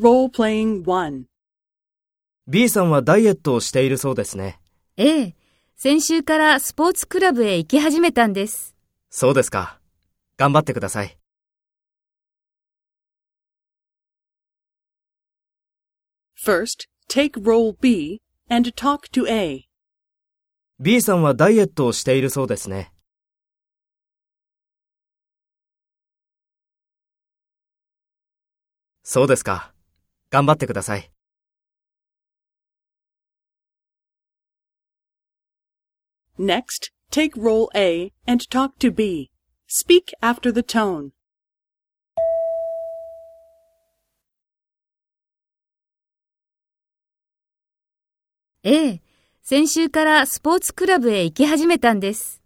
Role-playing 1. B さんはダイエットをしているそうですね。ええ、先週からスポーツクラブへ行き始めたんです。そうですか。頑張ってください。First, take role B and talk to A. B さんはダイエットをしているそうですね。そうですか。頑張ってください。Next, take role A and talk to B. Speak after the tone. ええ、先週からスポーツクラブへ行き始めたんです。